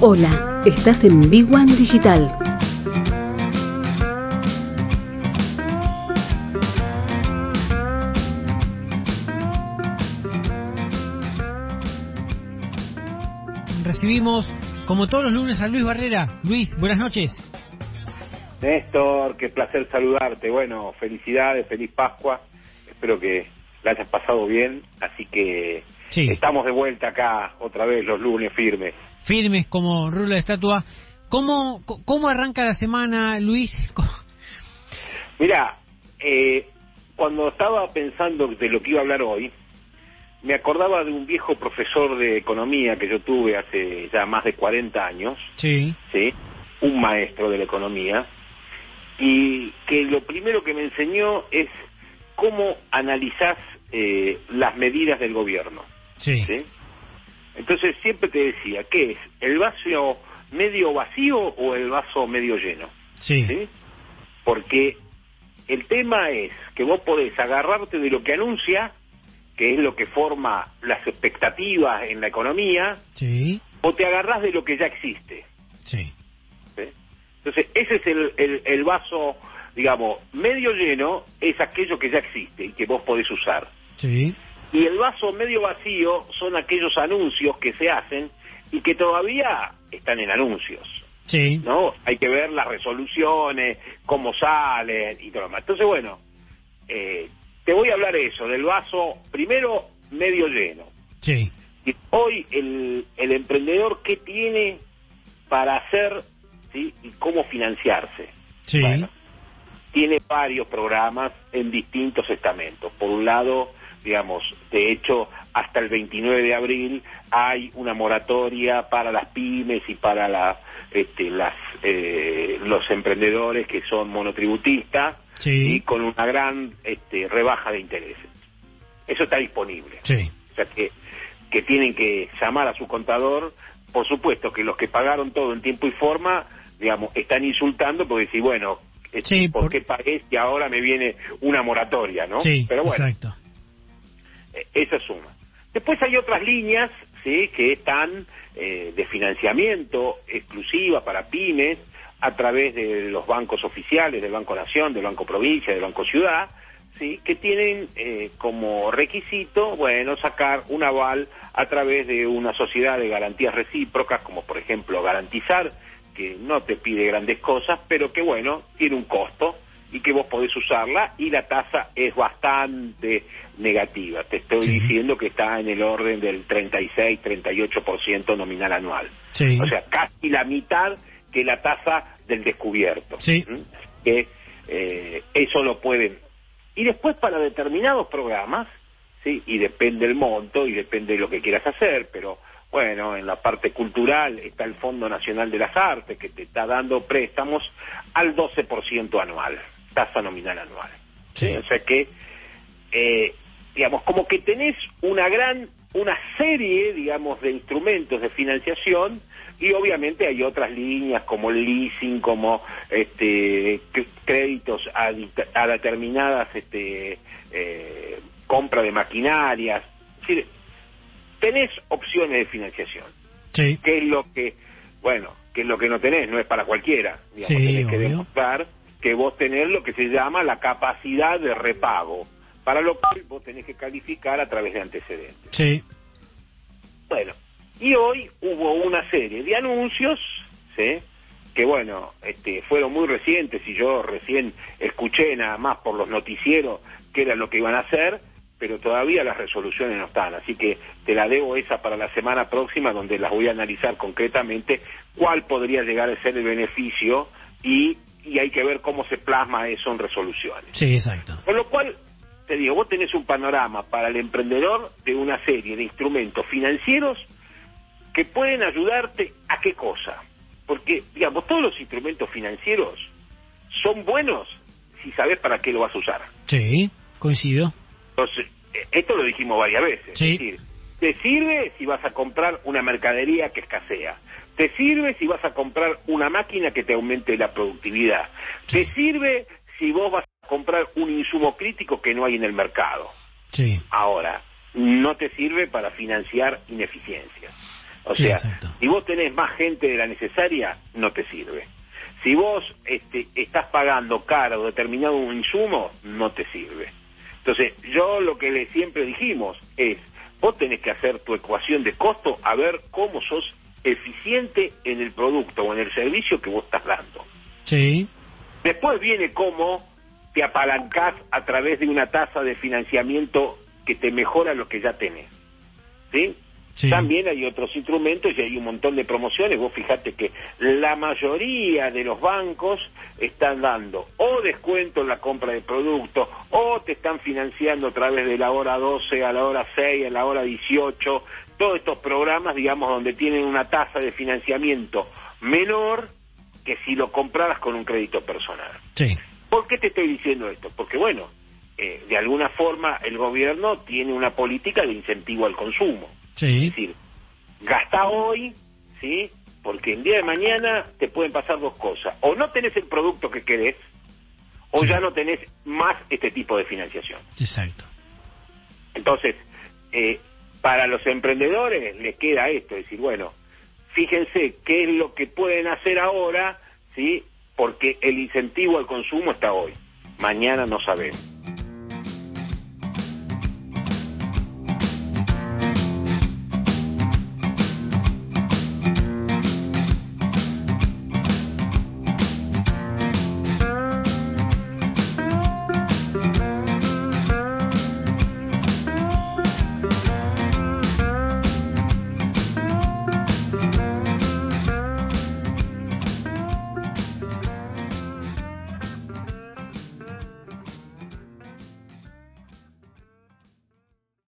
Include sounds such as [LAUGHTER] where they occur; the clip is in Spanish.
Hola, estás en Big One Digital. Recibimos, como todos los lunes, a Luis Barrera. Luis, buenas noches. Néstor, qué placer saludarte. Bueno, felicidades, feliz Pascua. Espero que la hayas pasado bien. Así que Sí. estamos de vuelta acá otra vez los lunes firmes. Firmes como rulo de estatua. ¿Cómo, cómo arranca la semana, Luis? [LAUGHS] Mira, eh, cuando estaba pensando de lo que iba a hablar hoy, me acordaba de un viejo profesor de economía que yo tuve hace ya más de 40 años, Sí, ¿sí? un maestro de la economía, y que lo primero que me enseñó es cómo analizás eh, las medidas del gobierno. sí, ¿sí? Entonces siempre te decía, ¿qué es? ¿El vaso medio vacío o el vaso medio lleno? sí, ¿sí? Porque el tema es que vos podés agarrarte de lo que anuncia, que es lo que forma las expectativas en la economía, sí, o te agarrás de lo que ya existe. sí, ¿sí? Entonces, ese es el, el- el vaso, digamos, medio lleno, es aquello que ya existe y que vos podés usar. sí, Y el vaso medio vacío son aquellos anuncios que se hacen y que todavía están en anuncios. sí, ¿no? Hay que ver las resoluciones, cómo salen y todo lo demás. Entonces, bueno, eh, te voy a hablar eso, del vaso primero medio lleno. sí, Y hoy el, el emprendedor, ¿qué tiene para hacer ¿sí? y cómo financiarse? sí, Bueno, tiene varios programas en distintos estamentos. Por un lado, digamos, de hecho, hasta el 29 de abril hay una moratoria para las pymes y para la, este, las, eh, los emprendedores que son monotributistas Sí. y con una gran este, rebaja de intereses. Eso está disponible. sí, O sea que, que tienen que llamar a su contador. Por supuesto que los que pagaron todo en tiempo y forma, digamos, están insultando porque decir, bueno, este, Sí, ¿por, por- qué pagué si ahora me viene una moratoria, no? sí, Pero bueno, exacto. Esa es una. Después hay otras líneas, sí, que están eh, de financiamiento exclusiva para pymes a través de los bancos oficiales, del Banco Nación, del Banco Provincia, del Banco Ciudad, sí, que tienen eh, como requisito, bueno, sacar un aval a través de una sociedad de garantías recíprocas, como por ejemplo garantizar, que no te pide grandes cosas, pero que bueno, tiene un costo y que vos podés usarla y la tasa es bastante negativa. Te estoy Sí. diciendo que está en el orden del 36-38% nominal anual. Sí, O sea, casi la mitad que la tasa del descubierto. Sí. ¿Mm? Que eh, eso lo pueden. Y después para determinados programas, sí, y depende el monto y depende de lo que quieras hacer, pero bueno, en la parte cultural está el Fondo Nacional de las Artes que te está dando préstamos al 12% anual, tasa nominal anual. Sí. O sea que, eh, digamos, como que tenés una gran, una serie, digamos, de instrumentos de financiación y obviamente hay otras líneas como el leasing, como este, cr- créditos a, a determinadas este, eh, compra de maquinarias. Es decir, tenés opciones de financiación sí, que es lo que, bueno, que es lo que no tenés, no es para cualquiera. Digamos, Sí, tenés que demostrar que vos tenés lo que se llama la capacidad de repago, para lo cual vos tenés que calificar a través de antecedentes. sí, Bueno, y hoy hubo una serie de anuncios, ¿sí? que bueno, este, fueron muy recientes y yo recién escuché nada más por los noticieros qué era lo que iban a hacer, pero todavía las resoluciones no están, así que te la debo esa para la semana próxima donde las voy a analizar concretamente cuál podría llegar a ser el beneficio y, y hay que ver cómo se plasma eso en resoluciones. sí, exacto. Con lo cual, te digo, vos tenés un panorama para el emprendedor de una serie de instrumentos financieros que pueden ayudarte a qué cosa. Porque, digamos, todos los instrumentos financieros son buenos si sabes para qué lo vas a usar. Sí, coincido. Entonces, eh, esto lo dijimos varias veces. Sí. Es decir, te sirve si vas a comprar una mercadería que escasea. Te sirve si vas a comprar una máquina que te aumente la productividad. Sí. Te sirve si vos vas a comprar un insumo crítico que no hay en el mercado. Sí, Ahora, no te sirve para financiar ineficiencias. O Sí, sea, exacto. si vos tenés más gente de la necesaria, no te sirve. Si vos este, estás pagando caro determinado un insumo, no te sirve. Entonces, yo lo que le siempre dijimos es, vos tenés que hacer tu ecuación de costo a ver cómo sos eficiente en el producto o en el servicio que vos estás dando. Sí, Después viene cómo te apalancás a través de una tasa de financiamiento que te mejora lo que ya tenés. ¿Sí? Sí. También hay otros instrumentos y hay un montón de promociones. Vos fijate que la mayoría de los bancos están dando o descuento en la compra de productos o te están financiando a través de la hora 12 a la hora 6, a la hora 18. Todos estos programas, digamos, donde tienen una tasa de financiamiento menor que si lo compraras con un crédito personal. sí, ¿Por qué te estoy diciendo esto? Porque, bueno, eh, de alguna forma el gobierno tiene una política de incentivo al consumo. Sí, Es decir, gasta hoy, ¿sí? Porque el día de mañana te pueden pasar dos cosas. O no tenés el producto que querés, o Sí. ya no tenés más este tipo de financiación. exacto. Entonces, eh, para los emprendedores les queda esto, es decir, bueno, fíjense qué es lo que pueden hacer ahora, ¿sí? Porque el incentivo al consumo está hoy. Mañana no sabemos.